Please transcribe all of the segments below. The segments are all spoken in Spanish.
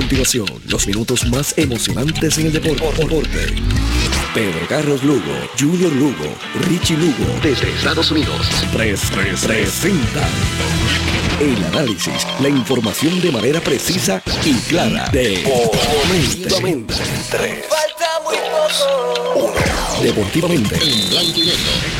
continuación los minutos más emocionantes en el deporte. Pedro Carlos Lugo, Junior Lugo, Richie Lugo, desde Estados Unidos, tres, tres, presentan el análisis, la información de manera precisa y clara. Deportivamente. Falta muy poco. Deportivamente. En blanco y negro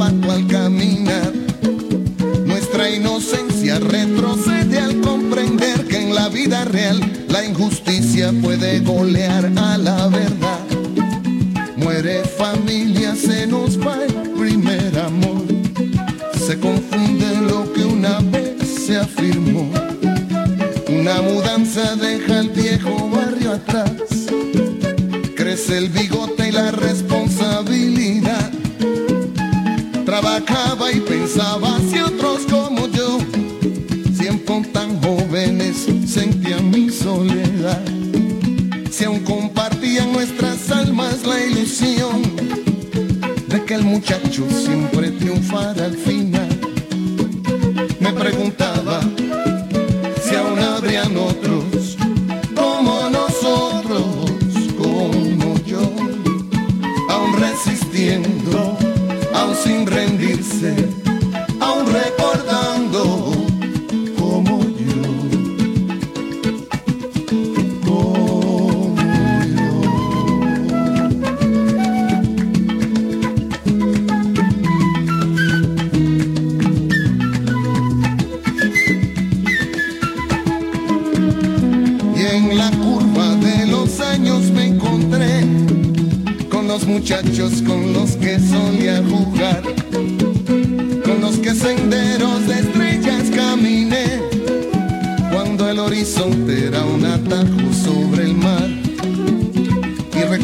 al caminar. Nuestra inocencia retrocede al comprender que en la vida real la injusticia puede golear a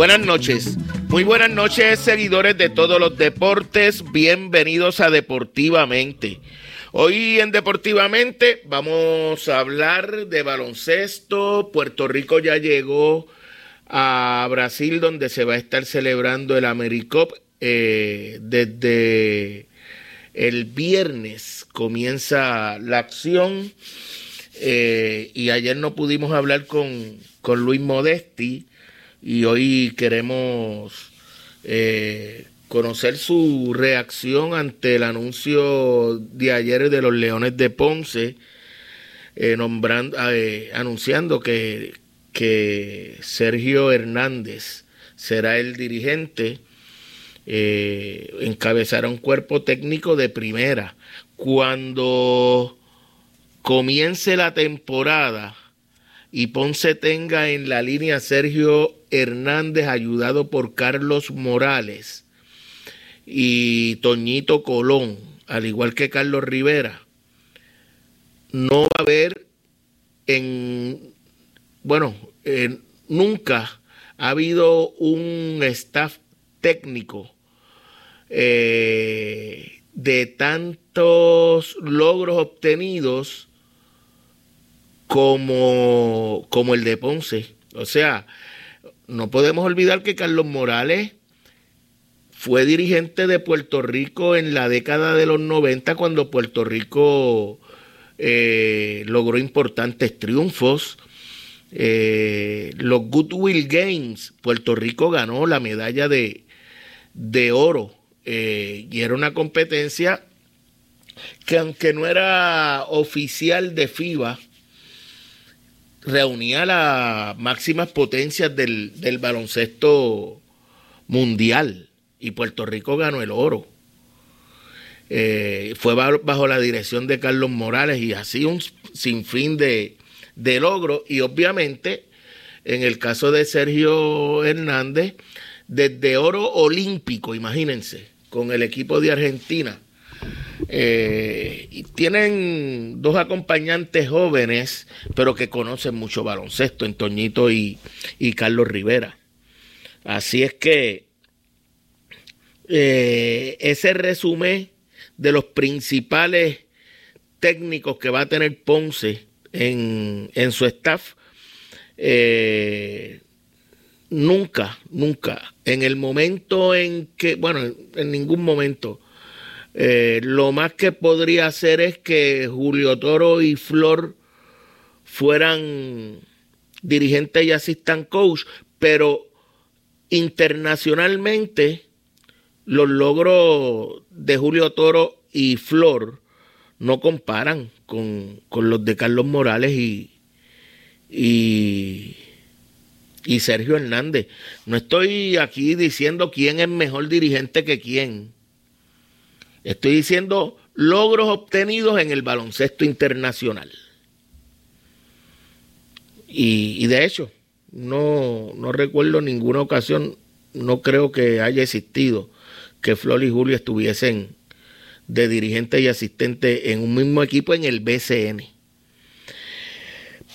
Buenas noches. Muy buenas noches, seguidores de todos los deportes. Bienvenidos a Deportivamente. Hoy en Deportivamente vamos a hablar de baloncesto. Puerto Rico ya llegó a Brasil donde se va a estar celebrando el AmeriCup eh, desde el viernes comienza la acción eh, y ayer no pudimos hablar con, con Luis Modesti y hoy queremos eh, conocer su reacción ante el anuncio de ayer de los Leones de Ponce, eh, nombrando, eh, anunciando que, que, Sergio Hernández será el dirigente, encabezará un cuerpo técnico de primera. Cuando comience la temporada y Ponce tenga en la línea Sergio Hernández ayudado por Carlos Morales, y Toñito Colón, al igual que Carlos Rivera, no va a haber en, bueno, nunca ha habido un staff técnico eh, de tantos logros obtenidos como, como el de Ponce. O sea, no podemos olvidar que Carlos Morales fue dirigente de Puerto Rico en la década de los 90 cuando Puerto Rico eh, logró importantes triunfos. Eh, los Goodwill Games, Puerto Rico ganó la medalla de, de oro eh, y era una competencia que aunque no era oficial de FIBA, reunía las máximas potencias del, del baloncesto mundial y Puerto Rico ganó el oro. Eh, fue bajo la dirección de Carlos Morales y así un sinfín de, de logros. Y obviamente, en el caso de Sergio Hernández, desde oro olímpico, imagínense, con el equipo de Argentina. Eh, y tienen dos acompañantes jóvenes, pero que conocen mucho baloncesto, Antoñito y, y Carlos Rivera. Así es que eh, ese resumen de los principales técnicos que va a tener Ponce en, su staff, eh, nunca, nunca, en el momento en que, bueno, en ningún momento, eh, lo más que podría hacer es que Julio Toro y Flor fueran dirigentes y assistant coach, pero internacionalmente los logros de Julio Toro y Flor no comparan con, los de Carlos Morales y, y, Sergio Hernández. No estoy aquí diciendo quién es mejor dirigente que quién. Estoy diciendo logros obtenidos en el baloncesto internacional. Y, de hecho, no, no recuerdo ninguna ocasión, no creo que haya existido que Flor y Julio estuviesen de dirigente y asistente en un mismo equipo en el BCN.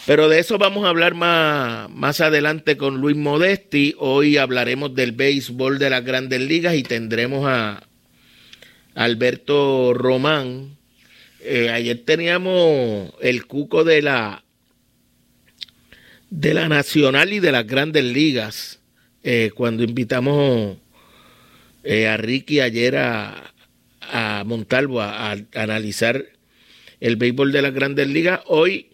Pero de eso vamos a hablar más, más adelante con Luis Modesti. Hoy hablaremos del béisbol de las grandes ligas y tendremos a Alberto Román. Eh, ayer teníamos el cuco de la de la nacional y de las grandes ligas eh, cuando invitamos eh, a Ricky ayer a, Montalvo a, analizar el béisbol de las grandes ligas. Hoy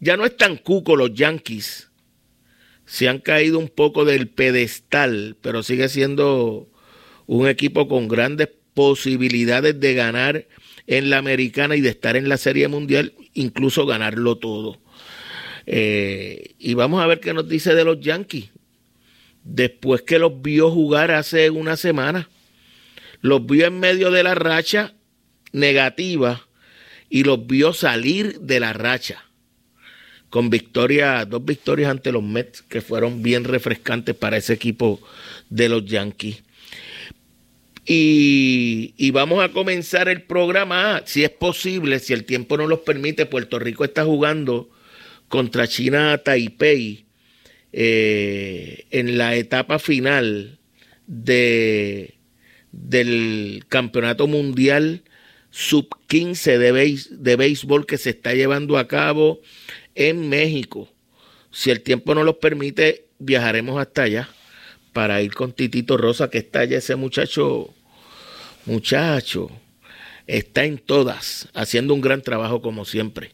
ya no están cuco los Yankees. Se han caído un poco del pedestal, pero sigue siendo un equipo con grandes posibilidades de ganar en la americana y de estar en la serie mundial, incluso ganarlo todo. Eh, y vamos a ver qué nos dice de los Yankees. Después que los vio jugar hace una semana, los vio en medio de la racha negativa y los vio salir de la racha con victoria, dos victorias ante los Mets que fueron bien refrescantes para ese equipo de los Yankees. Y, vamos a comenzar el programa, si es posible, si el tiempo no los permite, Puerto Rico está jugando contra China Taipei eh, en la etapa final de del Campeonato Mundial sub 15 de, de béisbol que se está llevando a cabo en México. Si el tiempo no los permite, viajaremos hasta allá para ir con Titito Rosa, que está allá ese muchacho, muchacho, está en todas, haciendo un gran trabajo como siempre.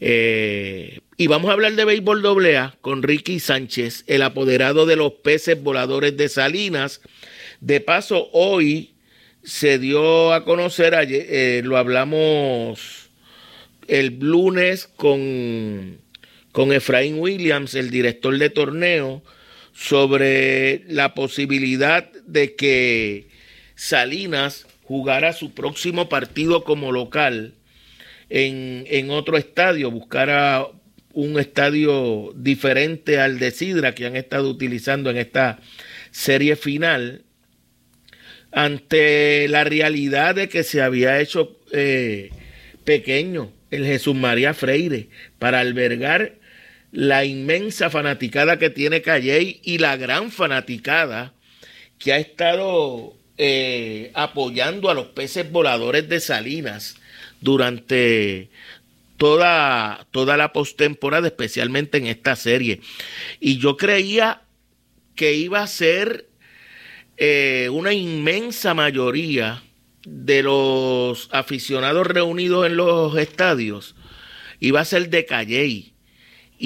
Eh, y vamos a hablar de béisbol AA con Ricky Sánchez, el apoderado de los peces voladores de Salinas. De paso, hoy se dio a conocer, ayer, eh, lo hablamos el lunes con, con Efraín Williams, el director de torneo, sobre la posibilidad de que Salinas jugara su próximo partido como local en, en otro estadio, buscara un estadio diferente al de Sidra que han estado utilizando en esta serie final, ante la realidad de que se había hecho eh, pequeño el Jesús María Freire para albergar la inmensa fanaticada que tiene Calley y la gran fanaticada que ha estado eh, apoyando a los peces voladores de Salinas durante toda, toda la postemporada, especialmente en esta serie. Y yo creía que iba a ser eh, una inmensa mayoría de los aficionados reunidos en los estadios iba a ser de Calley.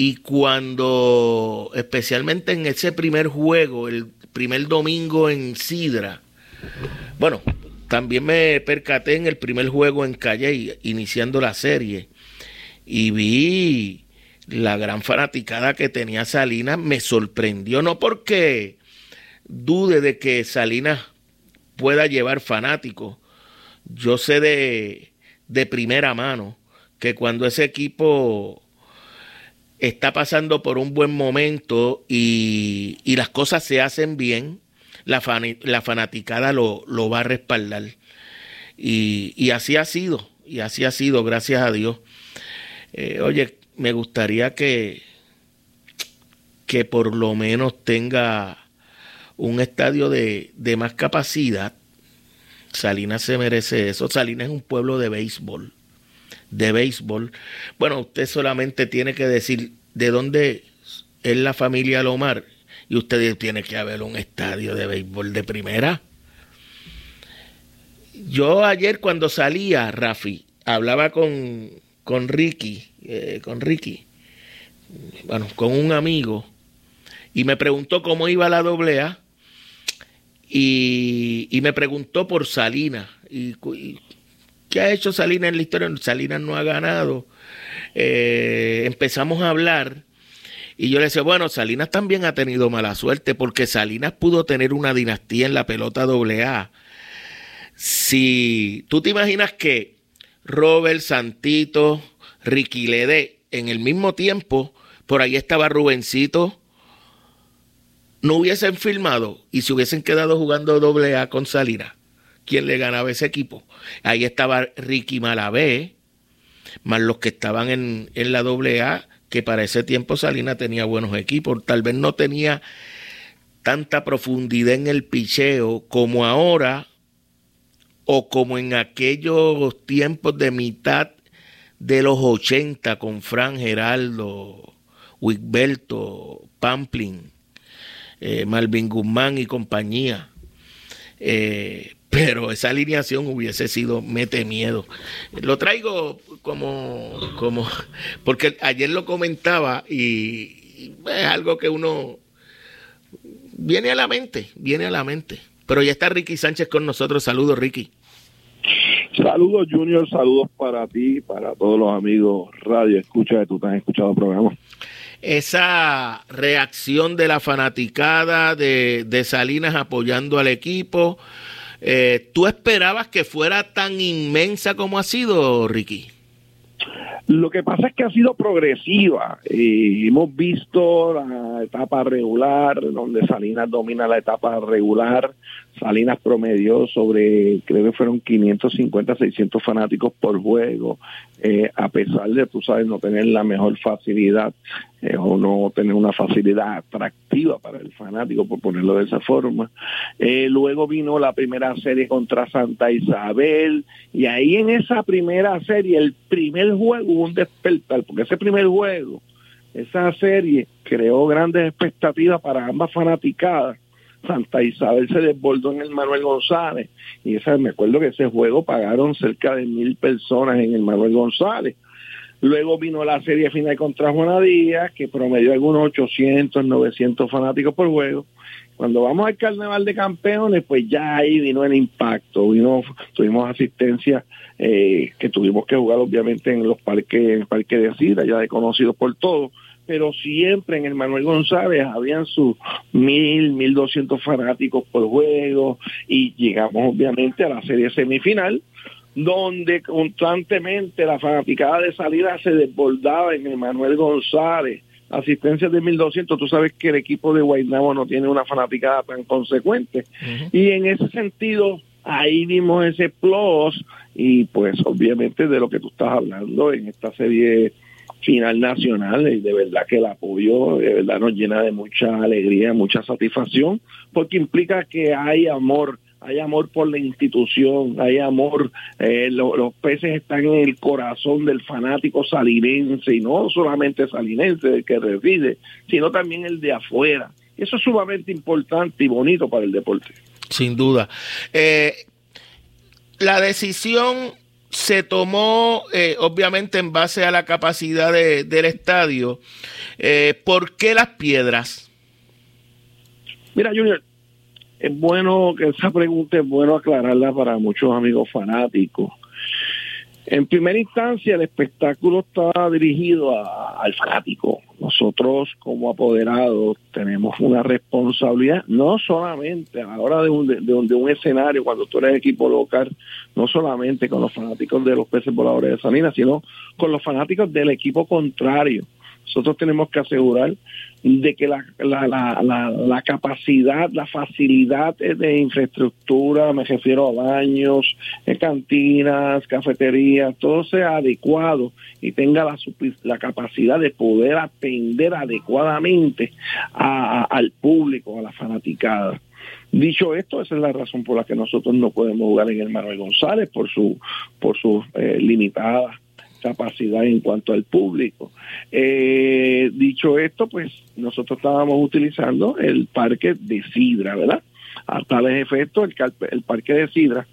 Y cuando, especialmente en ese primer juego, el primer domingo en Sidra, bueno, también me percaté en el primer juego en Calley, iniciando la serie, y vi la gran fanaticada que tenía Salinas, me sorprendió, no porque dude de que Salinas pueda llevar fanáticos, yo sé de, de primera mano que cuando ese equipo está pasando por un buen momento y, y las cosas se hacen bien, la, la fanaticada lo, lo, va a respaldar. Y, y, así ha sido, y así ha sido, gracias a Dios. Eh, oye, me gustaría que, que por lo menos tenga un estadio de, de más capacidad. Salinas se merece eso. Salinas es un pueblo de béisbol. De béisbol. Bueno, usted solamente tiene que decir de dónde es la familia Lomar y usted tiene que haber un estadio de béisbol de primera. Yo ayer cuando salía, Rafi, hablaba con, con Ricky, eh, con Ricky, bueno, con un amigo, y me preguntó cómo iba la doble A, y, y me preguntó por Salinas. Y, ¿Qué ha hecho Salinas en la historia? Salinas no ha ganado. Eh, empezamos a hablar y yo le decía, bueno, Salinas también ha tenido mala suerte porque Salinas pudo tener una dinastía en la pelota doble A. Si tú te imaginas que Robert, Santito, Ricky Lede, en el mismo tiempo, por ahí estaba Rubencito, no hubiesen filmado y se hubiesen quedado jugando doble A con Salinas, ¿quién le ganaba ese equipo? Ahí estaba Ricky Malavé, más los que estaban en, en la doble A, que para ese tiempo Salinas tenía buenos equipos, tal vez no tenía tanta profundidad en el picheo como ahora o como en aquellos tiempos de mitad de los 80 con Fran Geraldo, Wigberto, Pamplin, eh, Malvin Guzmán y compañía. Eh, pero esa alineación hubiese sido mete miedo. Lo traigo como, como, porque ayer lo comentaba y es algo que uno viene a la mente, viene a la mente. Pero ya está Ricky Sánchez con nosotros. Saludos, Ricky. Saludos, Junior. Saludos para ti, para todos los amigos radio escucha que tú te has escuchado el programa. Esa reacción de la fanaticada de, de Salinas apoyando al equipo, eh, ¿tú esperabas que fuera tan inmensa como ha sido, Ricky? Lo que pasa es que ha sido progresiva. y hemos visto la etapa regular, donde Salinas domina la etapa regular. Salinas promedió sobre, creo que fueron 550, 600 fanáticos por juego. Eh, a pesar de, tú sabes, no tener la mejor facilidad eh, o no tener una facilidad atractiva para el fanático, por ponerlo de esa forma. Eh, luego vino la primera serie contra Santa Isabel y ahí en esa primera serie, el primer juego hubo un despertar, porque ese primer juego, esa serie creó grandes expectativas para ambas fanaticadas Santa Isabel se desbordó en el Manuel González y esa, me acuerdo que ese juego pagaron cerca de mil personas en el Manuel González. Luego vino la serie final contra Juana Díaz, que promedió algunos 800, 900 fanáticos por juego. Cuando vamos al Carnaval de Campeones, pues ya ahí vino el impacto, vino, tuvimos asistencia eh, que tuvimos que jugar obviamente en los parques, en el Parque de Sida, ya de conocidos por todos, pero siempre en el Manuel González habían sus mil, mil doscientos fanáticos por juego y llegamos obviamente a la serie semifinal donde constantemente la fanaticada de salida se desbordaba en el Manuel González asistencia de 1200, tú sabes que el equipo de Guaynabo no tiene una fanaticada tan consecuente. Y en ese sentido, ahí vimos ese plus y pues obviamente de lo que tú estás hablando en esta serie final nacional y de verdad que el apoyo de verdad nos llena de mucha alegría, mucha satisfacción, porque implica que hay amor, hay amor por la institución, hay amor, eh, los peces están en el corazón del fanático salinense y no solamente salinense el que reside, sino también el de afuera. Eso es sumamente importante y bonito para el deporte. Sin duda. Eh, la decisión se tomó eh, obviamente en base a la capacidad del estadio. Eh, ¿Por qué las piedras? Mira, Junior, es bueno que esa pregunta es bueno aclararla para muchos amigos fanáticos. En primera instancia, el espectáculo está dirigido al fanático. Nosotros, como apoderados, tenemos una responsabilidad, no solamente a la hora de un, de, un, escenario, cuando tú eres equipo local, no solamente con los fanáticos de los peces voladores de Salinas, sino con los fanáticos del equipo contrario. Nosotros tenemos que asegurar de que la, la, la, la, capacidad, la facilidad de infraestructura, me refiero a baños, eh, cantinas, cafeterías, todo sea adecuado y tenga la, la capacidad de poder atender adecuadamente al público, a la fanaticada. Dicho esto, esa es la razón por la que nosotros no podemos jugar en el Manuel González por su por sus eh, limitadas capacidad en cuanto al público. Eh, dicho esto, pues nosotros estábamos utilizando el parque de Sidra, ¿verdad? A tales efectos, el, el parque de Sidra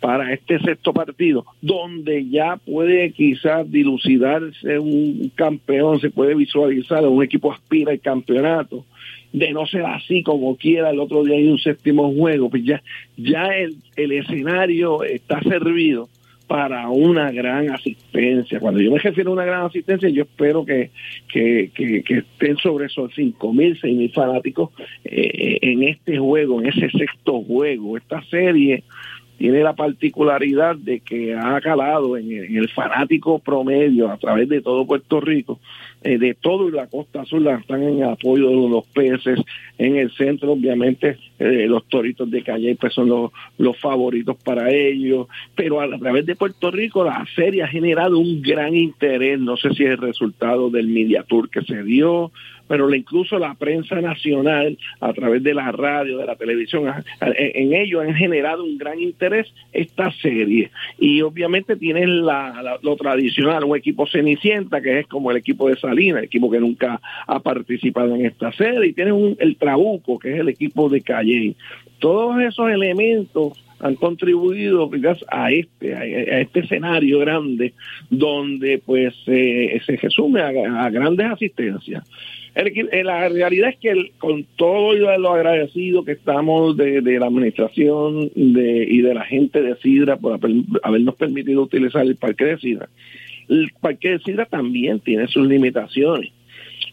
para este sexto partido, donde ya puede quizás dilucidarse un campeón, se puede visualizar, un equipo aspira al campeonato, de no ser así como quiera, el otro día hay un séptimo juego, pues ya, ya el, el escenario está servido para una gran asistencia. Cuando yo me refiero a una gran asistencia, yo espero que, que, estén sobre esos cinco mil, seis mil fanáticos eh, en este juego, en ese sexto juego. Esta serie tiene la particularidad de que ha calado en el fanático promedio a través de todo Puerto Rico eh, de todo la costa sur están en apoyo de los peces. En el centro, obviamente, eh, los toritos de Calle pues son los, los favoritos para ellos. Pero a, través de Puerto Rico, la serie ha generado un gran interés. No sé si es el resultado del Media Tour que se dio, pero incluso la prensa nacional, a través de la radio, de la televisión, en ello han generado un gran interés esta serie. Y obviamente tienen la, lo tradicional, un equipo cenicienta, que es como el equipo de Salinas, equipo que nunca ha participado en esta serie, y tienen un, el Trabuco, que es el equipo de Calle. Todos esos elementos han contribuido a este a, este escenario grande donde pues eh, se resume a grandes asistencias eh, la realidad es que con todo lo agradecido que estamos de, la administración de, y de la gente de Sidra por habernos permitido utilizar el parque de Sidra, el parque de también tiene sus limitaciones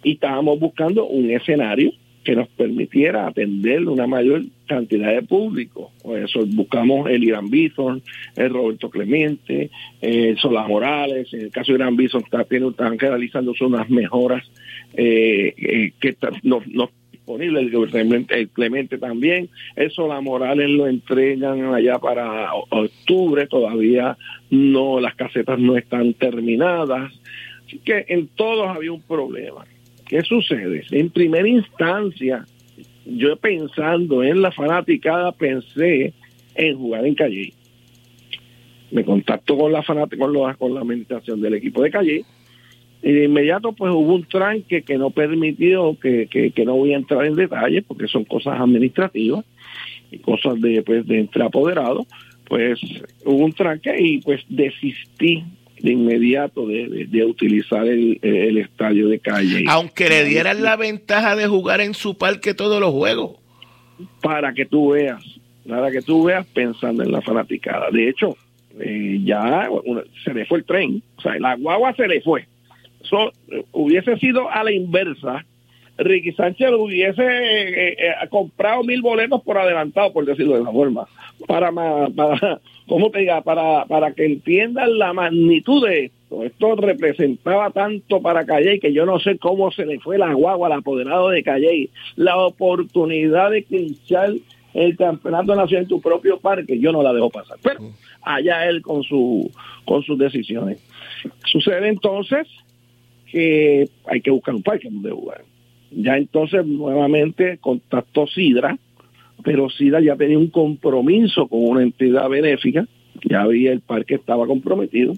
y estábamos buscando un escenario que nos permitiera atender una mayor cantidad de público. Por eso buscamos el Irán Bison, el Roberto Clemente, el Solá Morales. En el caso de Irán Bison está, están realizando unas mejoras eh, eh, que nos, disponible, el, Clemente, también, eso la Morales lo entregan allá para octubre, todavía no, las casetas no están terminadas, así que en todos había un problema. ¿Qué sucede? En primera instancia, yo pensando en la fanaticada, pensé en jugar en Calle. Me contacto con la fanática, con, con la administración del equipo de Calle y de inmediato pues hubo un tranque que no permitió, que, que, no voy a entrar en detalles porque son cosas administrativas y cosas de, pues, de apoderado, pues hubo un tranque y pues desistí de inmediato de, utilizar el, el, estadio de calle. Aunque le dieran la ventaja de jugar en su parque todos los juegos. Para que tú veas, para que tú veas pensando en la fanaticada. De hecho, eh, ya se le fue el tren, o sea, la guagua se le fue hubiese sido a la inversa, Ricky Sánchez hubiese eh, eh, comprado mil boletos por adelantado, por decirlo de esa forma, para, para ¿cómo te diga? Para, para que entiendan la magnitud de esto. Esto representaba tanto para Calle que yo no sé cómo se le fue la guagua al apoderado de Calle, la oportunidad de clinchar el campeonato nacional en tu propio parque, yo no la dejo pasar. Pero allá él con su con sus decisiones. Sucede entonces que hay que buscar un parque donde jugar. Ya entonces nuevamente contactó Sidra, pero Sidra ya tenía un compromiso con una entidad benéfica, ya había el parque estaba comprometido.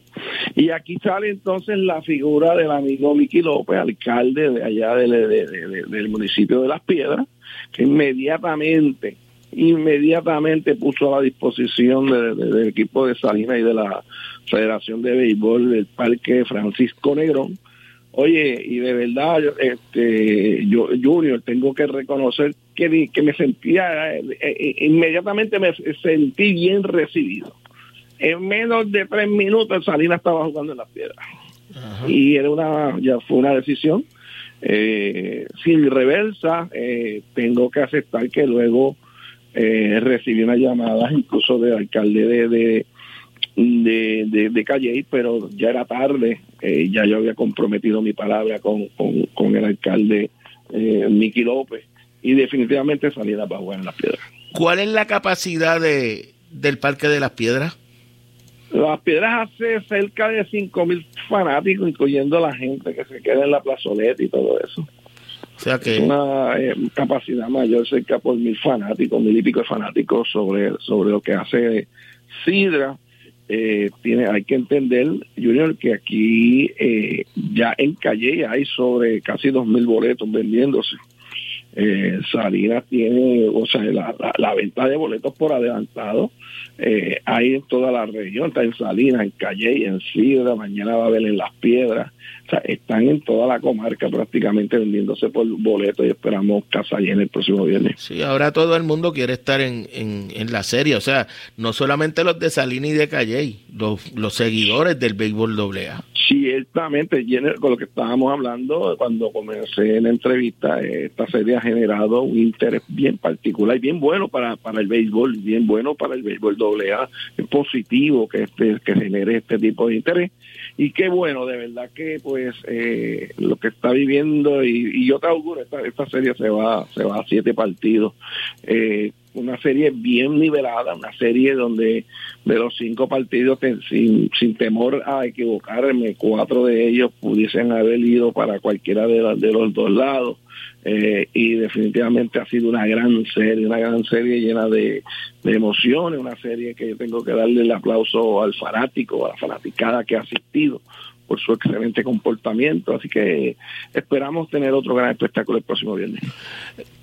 Y aquí sale entonces la figura del amigo Miki López, alcalde de allá del municipio de Las Piedras, que inmediatamente inmediatamente puso a la disposición del equipo de Salinas y de la Federación de Béisbol del Parque Francisco Negrón Oye, y de verdad, este, yo, Junior, tengo que reconocer que, que me sentía, eh, eh, inmediatamente me sentí bien recibido. En menos de tres minutos Salinas estaba jugando en las piedras. Y era una, ya fue una decisión. Eh, sin reversa, tengo que aceptar que luego recibí una llamada incluso del alcalde de de, de, de Calle, pero ya era tarde, eh, ya yo había comprometido mi palabra con, con, el alcalde eh, Miki López y definitivamente salí a jugar en las piedras. ¿Cuál es la capacidad de, del Parque de las Piedras? Las Piedras hace cerca de 5 mil fanáticos, incluyendo la gente que se queda en la plazoleta y todo eso. O sea que... Es una eh, capacidad mayor, cerca por mil fanáticos, mil y pico de fanáticos sobre, sobre lo que hace Sidra eh, tiene, hay que entender, Junior, que aquí eh, ya en Calle hay sobre casi dos mil boletos vendiéndose. Eh, Salinas tiene, o sea, la, la, venta de boletos por adelantado eh, hay en toda la región, está en Salinas, en Calle, en Sidra, mañana va a haber en Las Piedras, o sea, están en toda la comarca prácticamente vendiéndose por boletos y esperamos casa llena el próximo viernes. Sí, ahora todo el mundo quiere estar en, en, la serie, o sea, no solamente los de Salinas y de Calle, los, los seguidores del béisbol AA. Ciertamente, con lo que estábamos hablando cuando comencé la entrevista, esta serie ha generado un interés bien particular y bien bueno para, para el béisbol, bien bueno para el béisbol AA. Es positivo que, este, que genere este tipo de interés y qué bueno, de verdad que pues eh, lo que está viviendo y, yo te auguro, esta, esta serie se va, se va a siete partidos. Eh, una serie bien nivelada, una serie donde de los cinco partidos, sin, sin temor a equivocarme, cuatro de ellos pudiesen haber ido para cualquiera de, de los dos lados. Eh, y definitivamente ha sido una gran serie, una gran serie llena de, emociones, una serie que tengo que darle el aplauso al fanático, a la fanaticada que ha asistido por su excelente comportamiento, así que esperamos tener otro gran espectáculo el próximo viernes.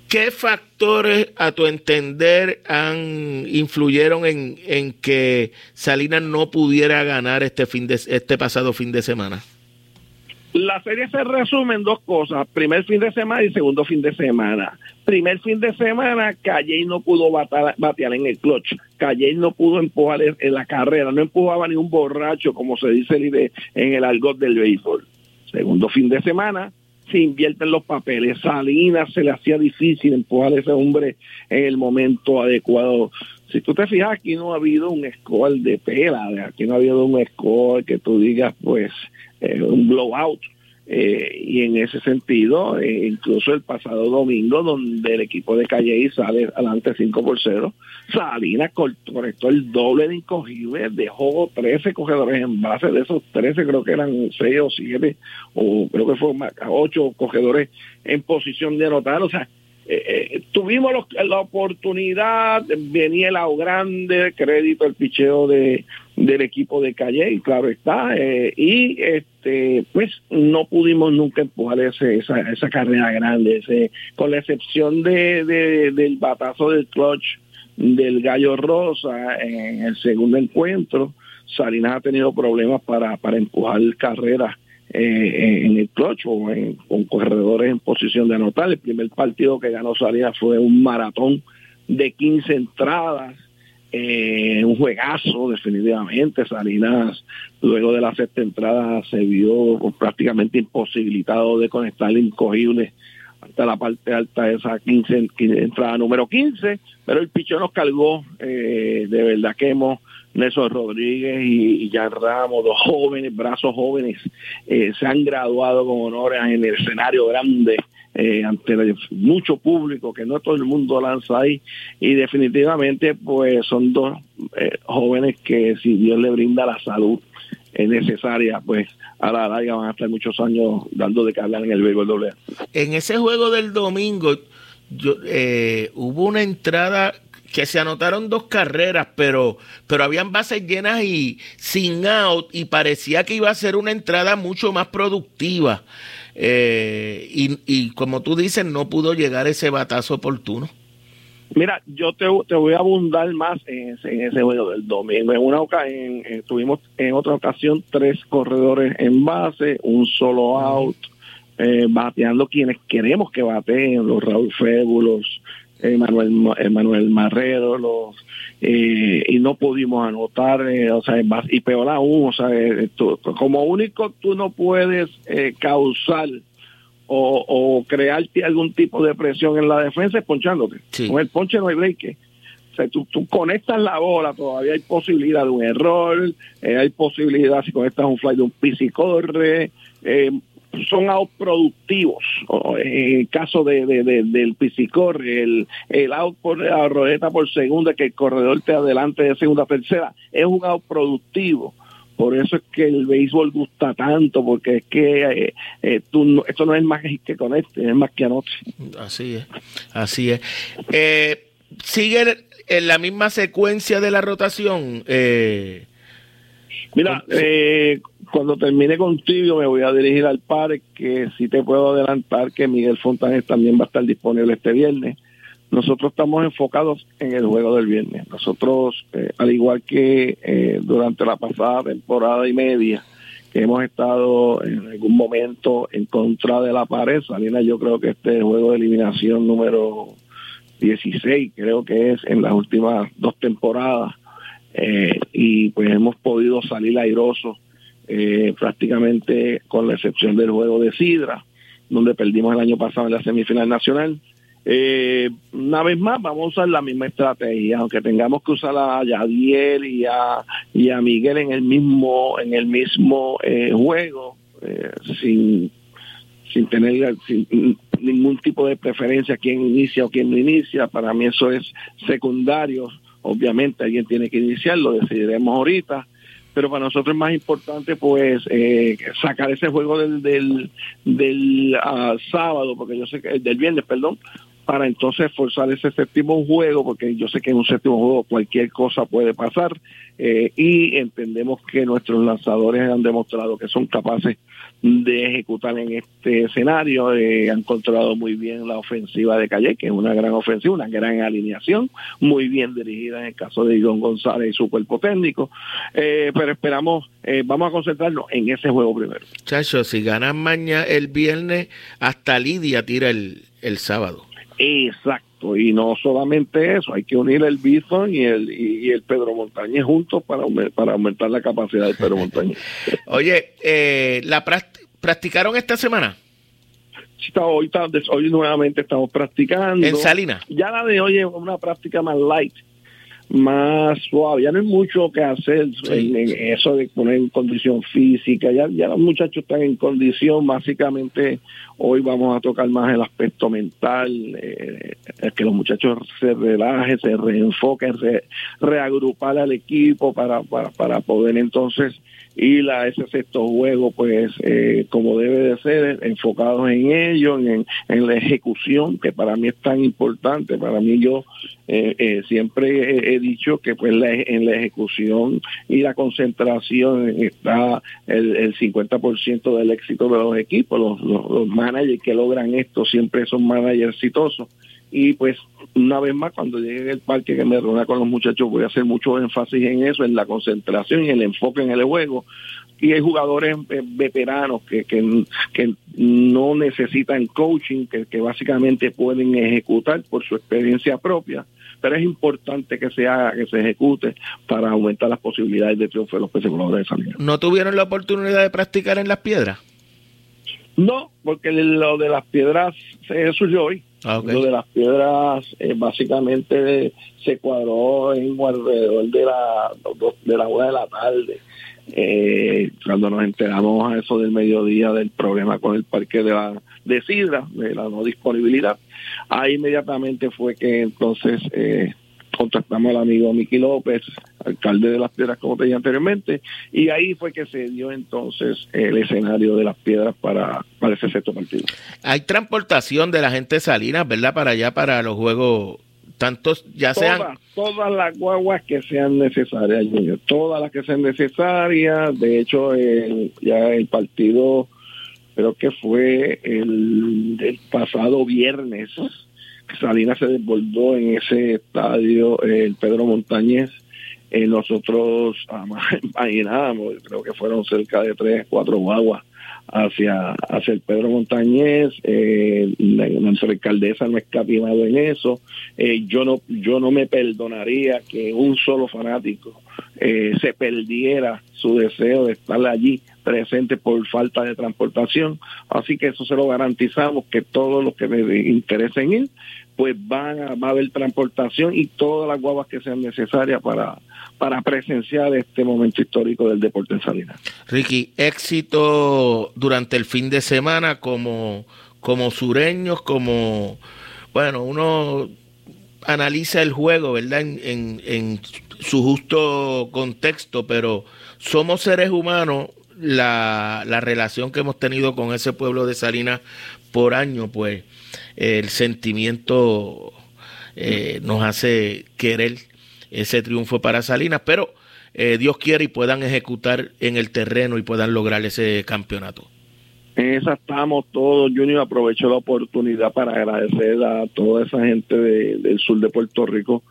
¿Qué factores, a tu entender, han influyeron en, en que Salinas no pudiera ganar este fin de este pasado fin de semana? La serie se resume en dos cosas, primer fin de semana y segundo fin de semana. Primer fin de semana, Calle no pudo batear, en el clutch. Calle no pudo empujar en la carrera, no empujaba ni un borracho, como se dice en el argot del béisbol. Segundo fin de semana, se invierten los papeles. Salinas se le hacía difícil empujar a ese hombre en el momento adecuado. Si tú te fijas, aquí no ha habido un score de pela, aquí no ha habido un score que tú digas, pues, eh, un blowout. Eh, y en ese sentido, eh, incluso el pasado domingo, donde el equipo de Calle sale adelante 5 por 0, Salinas conectó el doble de incogibles, dejó 13 cogedores en base, de esos 13 creo que eran 6 o 7, o creo que fue 8 cogedores en posición de anotar, o sea, eh, eh, tuvimos la oportunidad, venía el grande, crédito el picheo de del equipo de Calle, claro está, eh, y este pues no pudimos nunca empujar ese, esa, esa carrera grande, con la excepción de, del batazo del clutch del Gallo Rosa en el segundo encuentro, Salinas ha tenido problemas para, para empujar carreras eh, en el clutch o con corredores en posición de anotar. El primer partido que ganó Salinas fue un maratón de 15 entradas, eh, un juegazo definitivamente. Salinas luego de la sexta entrada se vio prácticamente imposibilitado de conectar incogible hasta la parte alta esa 15, entrada número 15, pero el pichón nos cargó, eh, de verdad que hemos Nelson Rodríguez y, Jan Ramos, dos jóvenes, brazos jóvenes, eh, se han graduado con honores en el escenario grande eh, ante mucho público que no todo el mundo lanza ahí y definitivamente pues son dos eh, jóvenes que si Dios le brinda la salud necesaria pues a la larga van a estar muchos años dando de hablar en el béisbol doble. En ese juego del domingo yo, hubo una entrada que se anotaron dos carreras, pero, pero habían bases llenas y sin out, y parecía que iba a ser una entrada mucho más productiva. Eh, y, como tú dices, no pudo llegar ese batazo oportuno. Mira, yo te, voy a abundar más en ese, juego del domingo. En una ocasión, tuvimos en otra ocasión tres corredores en base, un solo out, eh, bateando quienes queremos que bateen, los Raúl Fébulos, Manuel, Manuel Marrero, los, eh, y no pudimos anotar, eh, o sea, y peor aún, o sea, eh, como único tú no puedes causar o, o crearte algún tipo de presión en la defensa es ponchándote. Con el ponche no hay break. O sea, tú, tú, conectas la bola, todavía hay posibilidad de un error, hay posibilidad si conectas un fly de un y corre, eh, son productivos. En el caso de, del pisicor, el, el out por la por segunda, que el corredor te adelante de segunda a tercera, es un out productivo. Por eso es que el béisbol gusta tanto, porque es que eh, eh, tú esto no es más que con este, es más que anoche. Así es, así es. Eh, ¿Sigue en la misma secuencia de la rotación? Mira, eh, cuando termine contigo me voy a dirigir al parque. Si te puedo adelantar que Miguel Fontanes también va a estar disponible este viernes. Nosotros estamos enfocados en el juego del viernes. Nosotros, eh, al igual que eh, durante la pasada temporada y media, que hemos estado en algún momento en contra de la pared, Salina, yo creo que este juego de eliminación número 16, creo que es en las últimas dos temporadas, eh, y pues hemos podido salir airosos eh, prácticamente con la excepción del juego de Sidra, donde perdimos el año pasado en la semifinal nacional. Eh, una vez más vamos a usar la misma estrategia, aunque tengamos que usar a Yadiel y a, y a Miguel en el mismo en el mismo juego, sin sin tener ningún tipo de preferencia quién inicia o quién no inicia. Para mí eso es secundario obviamente alguien tiene que iniciar, lo decidiremos ahorita, pero para nosotros es más importante pues eh, sacar ese juego del, del, del ah, sábado, porque yo sé que, del viernes, perdón, para entonces forzar ese séptimo juego, porque yo sé que en un séptimo juego cualquier cosa puede pasar, eh, y entendemos que nuestros lanzadores han demostrado que son capaces de ejecutar en este escenario. Eh, han controlado muy bien la ofensiva de Calle, que es una gran ofensiva, una gran alineación, muy bien dirigida en el caso de Ivonne González y su cuerpo técnico. Eh, pero esperamos, eh, vamos a concentrarnos en ese juego primero. Chacho, si ganan mañana el viernes, hasta Lidia tira el sábado. Exacto, y no solamente eso, hay que unir el Bison y el, y, el Pedro Montañez juntos para, para aumentar la capacidad del Pedro Montañez. Oye, eh, ¿la practicaron esta semana? Sí, hoy, hoy nuevamente estamos practicando. ¿En Salina? Ya la de hoy es una práctica más light, más suave. Ya no hay mucho que hacer en, eso de poner en condición física. Ya, ya los muchachos están en condición. Básicamente, hoy vamos a tocar más el aspecto mental, eh, que los muchachos se relajen, se reenfoquen, reagrupar al equipo para, para, para poder entonces ir a ese sexto juego, pues eh, como debe de ser, enfocados en ello, en, en, la ejecución, que para mí es tan importante. Para mí yo eh, eh, siempre he, dicho que pues en la ejecución y la concentración está el, el 50% del éxito de los equipos. Los, los, managers que logran esto siempre son managers exitosos. Y pues una vez más, cuando llegue al parque que me reúna con los muchachos, voy a hacer mucho énfasis en eso, en la concentración y el enfoque en el juego. Y hay jugadores eh, veteranos que, que, que no necesitan coaching, que, que básicamente pueden ejecutar por su experiencia propia pero es importante que se haga, que se ejecute para aumentar las posibilidades de triunfo de los peces de salida. ¿No tuvieron la oportunidad de practicar en las piedras? No, porque lo de las piedras se surgió hoy. Ah, lo de las piedras eh, básicamente se cuadró en alrededor de la de la hora de la tarde. Eh, cuando nos enteramos a eso del mediodía del problema con el parque de la de Sidra, de la no disponibilidad, ahí inmediatamente fue que entonces eh, contactamos al amigo Miki López, alcalde de las piedras, como te dije anteriormente, y ahí fue que se dio entonces el escenario de las piedras para, para ese sexto partido. Hay transportación de la gente de Salinas, ¿verdad? Para allá, para los juegos, tantos, ya sean... Todas las guaguas que sean necesarias, Junior, todas las que sean necesarias, de hecho, el, ya el partido, creo que fue el, el pasado viernes, Salinas se desbordó en ese estadio, el Pedro Montañez. Eh, nosotros imaginábamos, creo que fueron cerca de tres, cuatro guaguas hacia, hacia el Pedro Montañez, eh, nuestra alcaldesa no ha escatimado en eso. Eh, yo no yo no me perdonaría que un solo fanático eh, se perdiera su deseo de estar allí presente por falta de transportación. Así que eso se lo garantizamos, que todos los que me interesen ir, pues van a, va a haber transportación y todas las guaguas que sean necesarias para, para presenciar este momento histórico del deporte en Salinas. Ricky, éxito durante el fin de semana como, como sureños, como, bueno, uno analiza el juego, ¿verdad? En, su justo contexto, pero somos seres humanos, la, la relación que hemos tenido con ese pueblo de Salinas por año, pues el sentimiento eh, nos hace querer ese triunfo para Salinas, pero eh, Dios quiere y puedan ejecutar en el terreno y puedan lograr ese campeonato. En esa estamos todos. Junior aprovecho la oportunidad para agradecer a toda esa gente del sur de Puerto Rico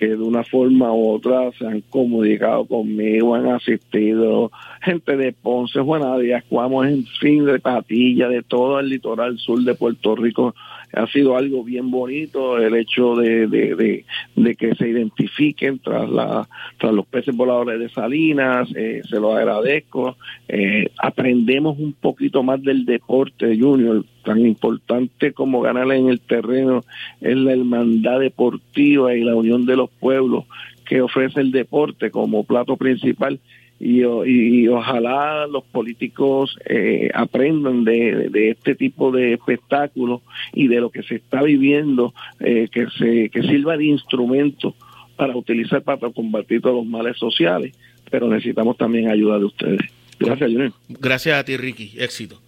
que de una forma u otra se han comunicado conmigo, han asistido, gente de Ponce, Juana Díaz, Cuamos, en fin, de Patilla, de todo el litoral sur de Puerto Rico, ha sido algo bien bonito el hecho de, de, de, que se identifiquen tras, la, tras los peces voladores de Salinas, eh, se lo agradezco. Eh, aprendemos un poquito más del deporte, Junior, tan importante como ganar en el terreno es la hermandad deportiva y la unión de los pueblos que ofrece el deporte como plato principal y, ojalá los políticos eh, aprendan de, este tipo de espectáculos y de lo que se está viviendo, eh, que, se, que sirva de instrumento para utilizar para combatir todos los males sociales, pero necesitamos también ayuda de ustedes. Gracias, Junior. Gracias a ti, Ricky. Éxito.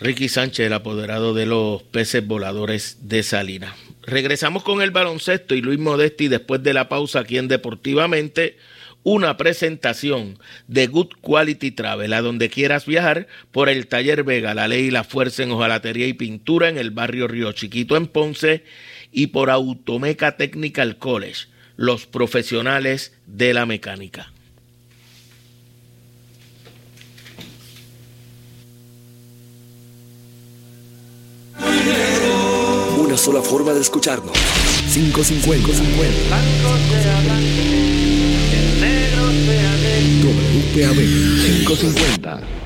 Ricky Sánchez, el apoderado de los peces voladores de Salinas. Regresamos con el baloncesto y Luis Modesti después de la pausa aquí en Deportivamente una presentación de Good Quality Travel a donde quieras viajar por el Taller Vega, la ley y la fuerza en hojalatería y pintura en el barrio Río Chiquito en Ponce y por Automeca Technical College, los profesionales de la mecánica. Una sola forma de escucharnos. 550. 550. WPAB 550.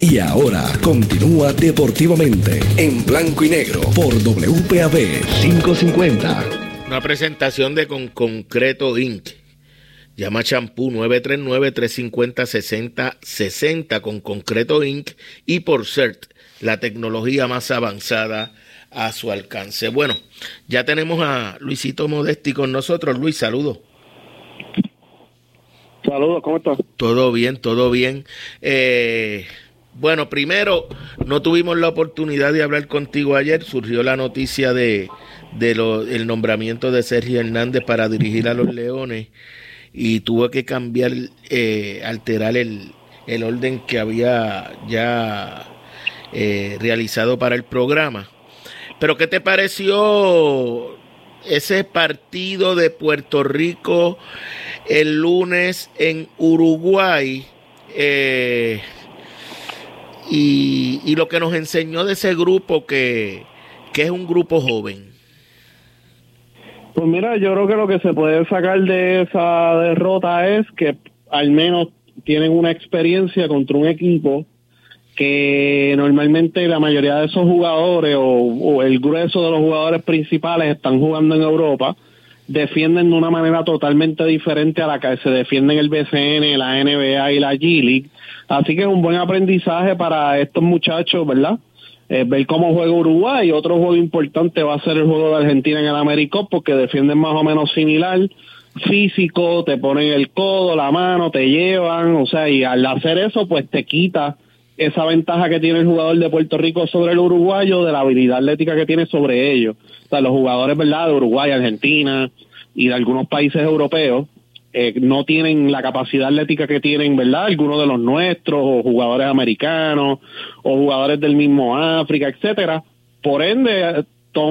Y ahora continúa deportivamente en blanco y negro por WPAB 550. Una presentación de con Concreto Inc. Llama Champú 939-350-6060 con Concreto Inc. y por CERT, la tecnología más avanzada a su alcance. Bueno, ya tenemos a Luisito Modesti con nosotros. Luis, saludos. Saludos, ¿cómo estás? Todo bien, todo bien. Eh, bueno, primero, no tuvimos la oportunidad de hablar contigo ayer. Surgió la noticia de, el nombramiento de Sergio Hernández para dirigir a los Leones y tuvo que cambiar, eh, alterar el, orden que había ya eh, realizado para el programa. Pero, ¿qué te pareció ese partido de Puerto Rico el lunes en Uruguay? Eh, y, lo que nos enseñó de ese grupo que, es un grupo joven. Pues mira, yo creo que lo que se puede sacar de esa derrota es que al menos tienen una experiencia contra un equipo que normalmente la mayoría de esos jugadores o, o, el grueso de los jugadores principales están jugando en Europa, defienden de una manera totalmente diferente a la que se defienden el BCN, la NBA y la G League Así que es un buen aprendizaje para estos muchachos, ¿verdad? Eh, ver cómo juega Uruguay. Otro juego importante va a ser el juego de Argentina en el Américo porque defienden más o menos similar. Físico, te ponen el codo, la mano, te llevan, o sea, y al hacer eso, pues te quita esa ventaja que tiene el jugador de Puerto Rico sobre el uruguayo, de la habilidad atlética que tiene sobre ellos. O sea, los jugadores, ¿verdad?, de Uruguay, Argentina y de algunos países europeos, eh, no tienen la capacidad atlética que tienen, ¿verdad? Algunos de los nuestros, o jugadores americanos, o jugadores del mismo África, etcétera. Por ende,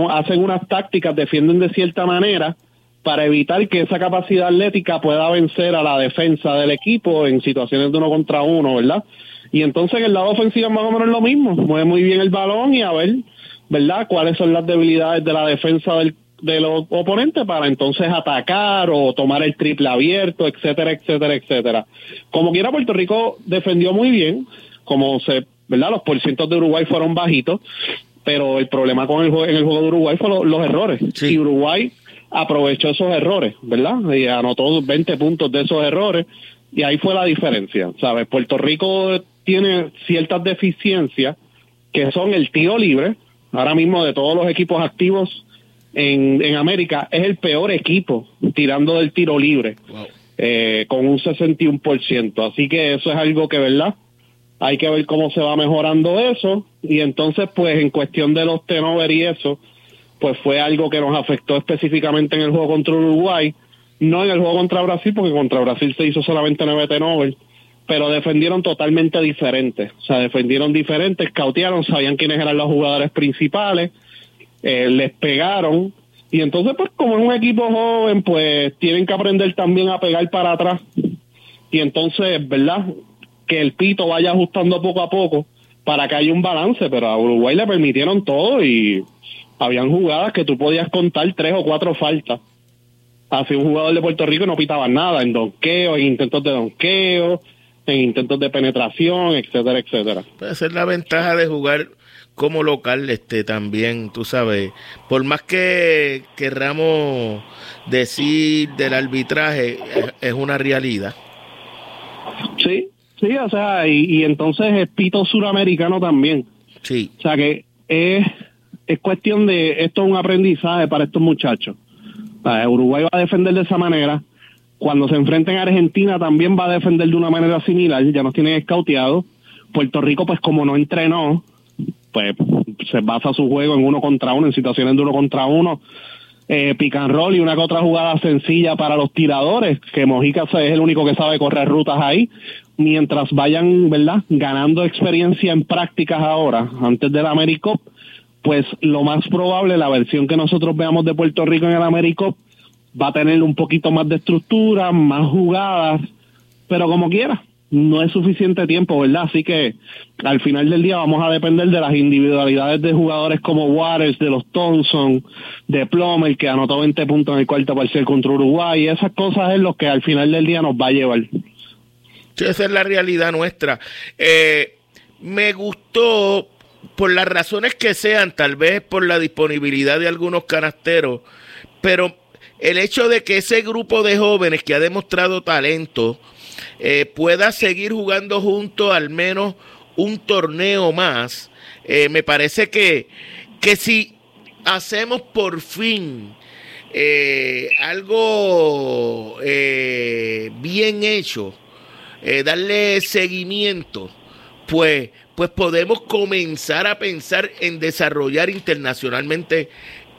hacen unas tácticas, defienden de cierta manera para evitar que esa capacidad atlética pueda vencer a la defensa del equipo en situaciones de uno contra uno, ¿verdad? Y entonces en el lado ofensivo más o menos lo mismo, mueve muy bien el balón y a ver, ¿verdad? Cuáles son las debilidades de la defensa del de los oponentes para entonces atacar o tomar el triple abierto, etcétera, etcétera, etcétera. Como quiera, Puerto Rico defendió muy bien, como se, ¿verdad? Los porcientos de Uruguay fueron bajitos, pero el problema con el en el juego de Uruguay fueron los, errores. Y Uruguay aprovechó esos errores, ¿verdad? Y anotó 20 puntos de esos errores y ahí fue la diferencia, ¿sabes? Puerto Rico tiene ciertas deficiencias que son el tiro libre, ahora mismo de todos los equipos activos en, en América es el peor equipo tirando del tiro libre, eh, con un 61%. Así que eso es algo que, ¿verdad? Hay que ver cómo se va mejorando eso. Y entonces, pues, en cuestión de los tenover y eso, pues fue algo que nos afectó específicamente en el juego contra Uruguay. No en el juego contra Brasil, porque contra Brasil se hizo solamente nueve tenover pero defendieron totalmente diferente. O sea, defendieron diferentes, cautearon, sabían quiénes eran los jugadores principales, eh, les pegaron y entonces pues como es un equipo joven pues tienen que aprender también a pegar para atrás y entonces, ¿verdad? Que el pito vaya ajustando poco a poco para que haya un balance, pero a Uruguay le permitieron todo y habían jugadas que tú podías contar tres o cuatro faltas. Así un jugador de Puerto Rico no pitaba nada en donqueo, en intentos de donqueo, en intentos de penetración, etcétera, etcétera. Puede ser la ventaja de jugar como local este también, tú sabes, por más que querramos decir del arbitraje, es, una realidad. Sí, sí, o sea, y, y entonces es pito suramericano también. Sí. O sea que es, es cuestión de, esto es un aprendizaje para estos muchachos. Uruguay va a defender de esa manera. Cuando se enfrenten a Argentina también va a defender de una manera similar, ya nos tienen escauteado. Puerto Rico, pues como no entrenó, pues se basa su juego en uno contra uno, en situaciones de uno contra uno, eh, pick and roll y una que otra jugada sencilla para los tiradores, que Mojica es el único que sabe correr rutas ahí, mientras vayan, ¿verdad?, ganando experiencia en prácticas ahora, antes del AmeriCup, pues lo más probable, la versión que nosotros veamos de Puerto Rico en el AmeriCup va a tener un poquito más de estructura, más jugadas, pero como quiera, no es suficiente tiempo, ¿verdad? Así que al final del día vamos a depender de las individualidades de jugadores como Waters, de los Thompson, de Plomer, que anotó 20 puntos en el cuarto parcial contra Uruguay, y esas cosas es lo que al final del día nos va a llevar. Esa es la realidad nuestra. Eh, me gustó, por las razones que sean, tal vez por la disponibilidad de algunos canasteros, pero el hecho de que ese grupo de jóvenes que ha demostrado talento, eh, pueda seguir jugando juntos al menos un torneo más, eh, me parece que, que si hacemos por fin eh, algo bien hecho, darle seguimiento, pues, pues podemos comenzar a pensar en desarrollar internacionalmente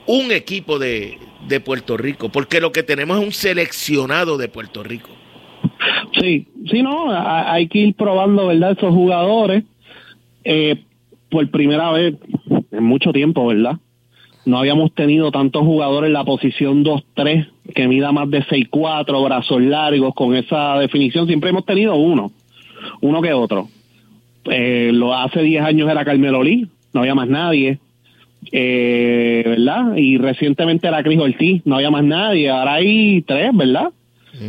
un equipo de, de Puerto Rico, porque lo que tenemos es un seleccionado de Puerto Rico. Sí, sí, no, hay que ir probando, ¿verdad? Esos jugadores eh, por primera vez en mucho tiempo, ¿verdad? No habíamos tenido tantos jugadores en la posición 2-3 que mida más de 6-4, brazos largos, con esa definición. Siempre hemos tenido uno, uno que otro. Eh, lo hace 10 años era Carmelo Lee, no había más nadie. Eh, ¿Verdad? Y recientemente era Cris Ortiz, no había más nadie. Ahora hay tres, ¿verdad?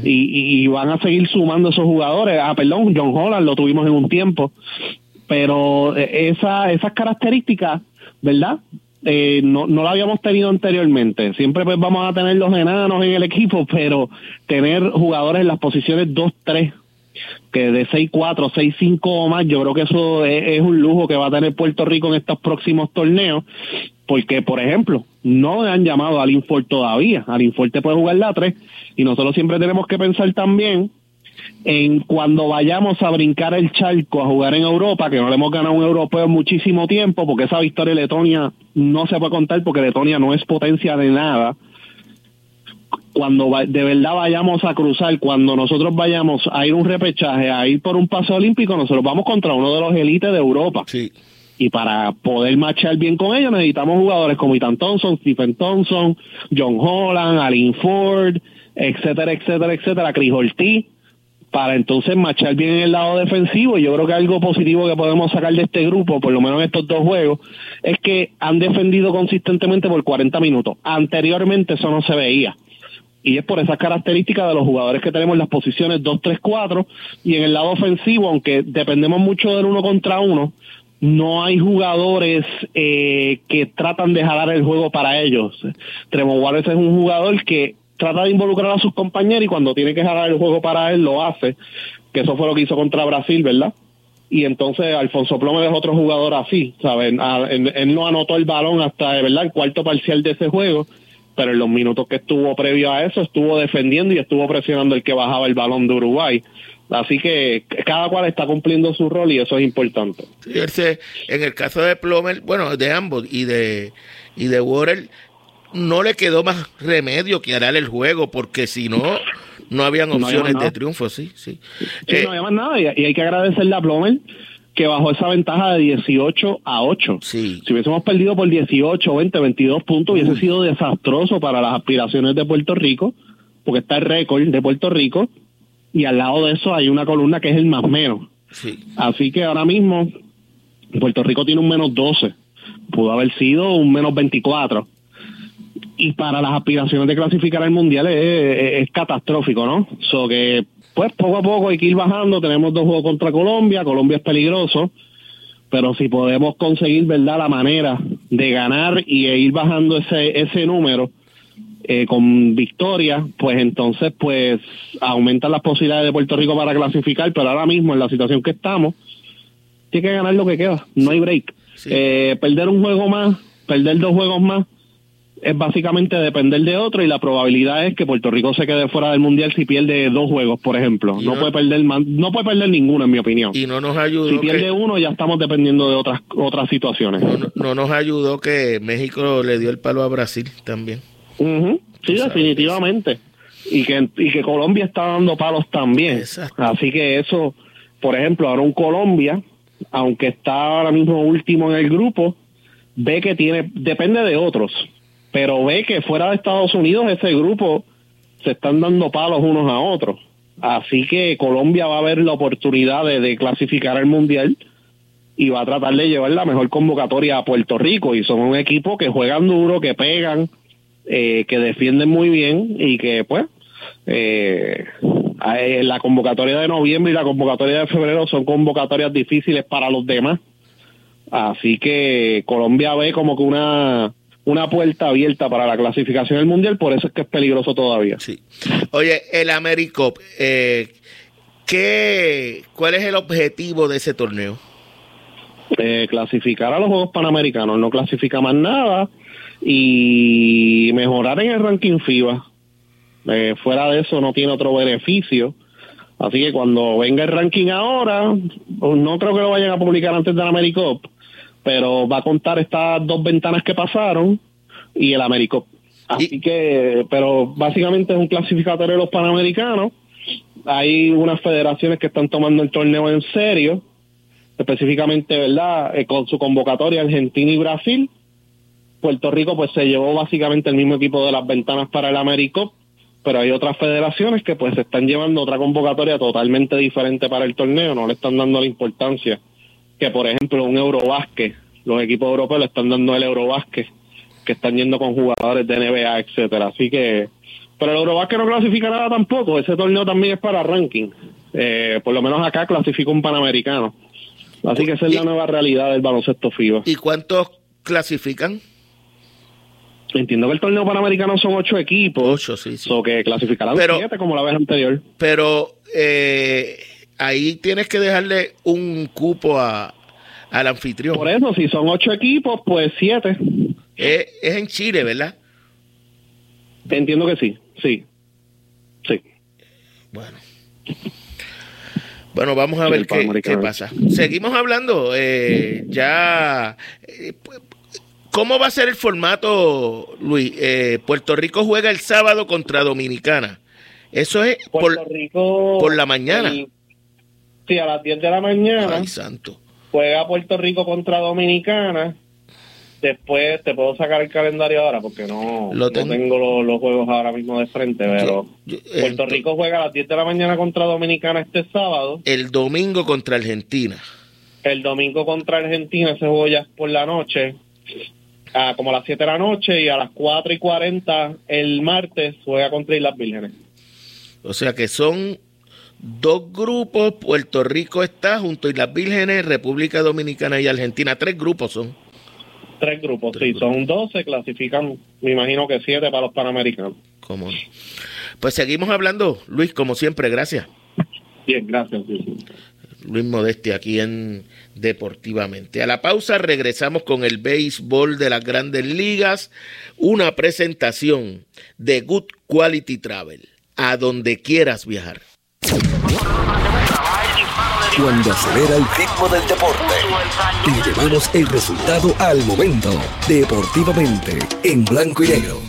y, van a seguir sumando esos jugadores. Ah, perdón, John Holland lo tuvimos en un tiempo, pero eh, esa, esas características, ¿verdad? Eh, no, no la habíamos tenido anteriormente. Siempre pues vamos a tener los enanos en el equipo, pero tener jugadores en las posiciones 2-3, que de 6-4, 6-5 o más, yo creo que eso es, un lujo que va a tener Puerto Rico en estos próximos torneos, porque, por ejemplo, no han llamado a Linford todavía. Linford te puede jugar la 3 y nosotros siempre tenemos que pensar también en cuando vayamos a brincar el charco a jugar en Europa, que no le hemos ganado a un europeo en muchísimo tiempo, porque esa victoria de Letonia no se puede contar porque Letonia no es potencia de nada. Cuando de verdad vayamos a cruzar, cuando nosotros vayamos a ir un repechaje, a ir por un paso olímpico, nosotros vamos contra uno de los élites de Europa. Sí. Y para poder marchar bien con ellos necesitamos jugadores como Ethan Thompson, Stephen Thompson, John Holland, Alin Ford, etcétera, etcétera, etcétera, Chris Ortiz, para entonces marchar bien en el lado defensivo. Y yo creo que algo positivo que podemos sacar de este grupo, por lo menos en estos dos juegos, es que han defendido consistentemente por 40 minutos. Anteriormente eso no se veía. Y es por esas características de los jugadores que tenemos en las posiciones 2, 3, 4. Y en el lado ofensivo, aunque dependemos mucho del uno contra uno, no hay jugadores eh, que tratan de jalar el juego para ellos. Trevor Wallace es un jugador que trata de involucrar a sus compañeros y cuando tiene que jalar el juego para él lo hace, que eso fue lo que hizo contra Brasil, ¿verdad? Y entonces Alfonso Plomer es otro jugador así, ¿saben? Él, no anotó el balón hasta, ¿verdad?, el cuarto parcial de ese juego, pero en los minutos que estuvo previo a eso estuvo defendiendo y estuvo presionando el que bajaba el balón de Uruguay. Así que cada cual está cumpliendo su rol y eso es importante. en el caso de Plomer, bueno, de ambos y de y de Warren, no le quedó más remedio que hará el juego, porque si no, no habían opciones de triunfo, sí, sí. Eh, no había más nada y, hay que agradecerle a Plomer que bajó esa ventaja de 18 a 8. Sí. Si hubiésemos perdido por 18, 20, 22 puntos, hubiese sido desastroso para las aspiraciones de Puerto Rico, porque está el récord de Puerto Rico y al lado de eso hay una columna que es el más menos. Sí. Así que ahora mismo Puerto Rico tiene un menos 12, pudo haber sido un menos 24. Y para las aspiraciones de clasificar al mundial es, catastrófico, ¿no? So que pues poco a poco hay que ir bajando. Tenemos dos juegos contra Colombia. Colombia es peligroso. Pero si podemos conseguir, ¿verdad?, la manera de ganar y ir bajando ese, ese número eh, con victoria, pues entonces, pues aumentan las posibilidades de Puerto Rico para clasificar. Pero ahora mismo, en la situación que estamos, tiene que ganar lo que queda. No hay break. Eh, perder un juego más, perder dos juegos más, es básicamente depender de otro y la probabilidad es que Puerto Rico se quede fuera del mundial si pierde dos juegos, por ejemplo. No, puede perder no puede perder ninguno en mi opinión. Y no nos ayudó. Si pierde uno ya estamos dependiendo de otras otras situaciones. No, nos ayudó que México le dio el palo a Brasil también. Sí, definitivamente. Y que y que Colombia está dando palos también. Así que eso, por ejemplo, ahora un Colombia, aunque está ahora mismo último en el grupo, ve que tiene depende de otros pero ve que fuera de Estados Unidos ese grupo se están dando palos unos a otros. Así que Colombia va a ver la oportunidad de, clasificar al Mundial y va a tratar de llevar la mejor convocatoria a Puerto Rico. Y son un equipo que juegan duro, que pegan, eh, que defienden muy bien y que pues eh, la convocatoria de noviembre y la convocatoria de febrero son convocatorias difíciles para los demás. Así que Colombia ve como que una una puerta abierta para la clasificación del mundial, por eso es que es peligroso todavía. Sí. Oye, el Americop, eh, ¿qué, ¿cuál es el objetivo de ese torneo? Eh, clasificar a los Juegos Panamericanos, no clasifica más nada y mejorar en el ranking FIBA. Eh, fuera de eso no tiene otro beneficio. Así que cuando venga el ranking ahora, no creo que lo vayan a publicar antes del Americop, pero va a contar estas dos ventanas que pasaron y el Américo. Así que, pero básicamente es un clasificatorio de los Panamericanos. Hay unas federaciones que están tomando el torneo en serio, específicamente, ¿verdad? Eh, con su convocatoria Argentina y Brasil. Puerto Rico pues se llevó básicamente el mismo equipo de las ventanas para el Américo, pero hay otras federaciones que pues están llevando otra convocatoria totalmente diferente para el torneo, no le están dando la importancia que por ejemplo un Eurobásquet, los equipos europeos le están dando el Eurobásquet, que están yendo con jugadores de NBA, etcétera. Así que, pero el Eurobásquet no clasifica nada tampoco, ese torneo también es para ranking. Eh, por lo menos acá clasifica un panamericano. Así que esa es la nueva realidad del baloncesto FIBA. ¿Y cuántos clasifican? Entiendo que el torneo panamericano son ocho equipos. Ocho, sí, sí. O que clasificarán siete como la vez anterior. Pero eh, ahí tienes que dejarle un cupo a, al anfitrión. Por eso, si son ocho equipos, pues siete. Es, en Chile, ¿verdad? Entiendo que sí, sí. Sí. Bueno. Bueno, vamos a ver qué, pasa. Seguimos hablando. Eh, ya. Eh, ¿Cómo va a ser el formato, Luis? Eh, Puerto Rico juega el sábado contra Dominicana. Eso es por, por la mañana. Sí, a las 10 de la mañana. Ay, santo. Juega Puerto Rico contra Dominicana. Después te puedo sacar el calendario ahora porque no, tengo los, juegos ahora mismo de frente, pero Puerto Rico juega a las 10 de la mañana contra Dominicana este sábado. El domingo contra Argentina. El domingo contra Argentina se juega por la noche, a como a las 7 de la noche y a las 4 y 40 el martes juega contra Islas Vírgenes. O sea que son dos grupos, Puerto Rico está junto a Islas Vírgenes, República Dominicana y Argentina, tres grupos son. Tres grupos, sí, son dos, se clasifican, me imagino que siete para los Panamericanos. ¿Cómo? Pues seguimos hablando, Luis, como siempre, gracias. Bien, gracias. Luis Modesti aquí en Deportivamente. A la pausa regresamos con el béisbol de las grandes ligas, una presentación de Good Quality Travel, a donde quieras viajar. Cuando acelera el ritmo del deporte y llevamos el resultado al momento. Deportivamente, en blanco y negro.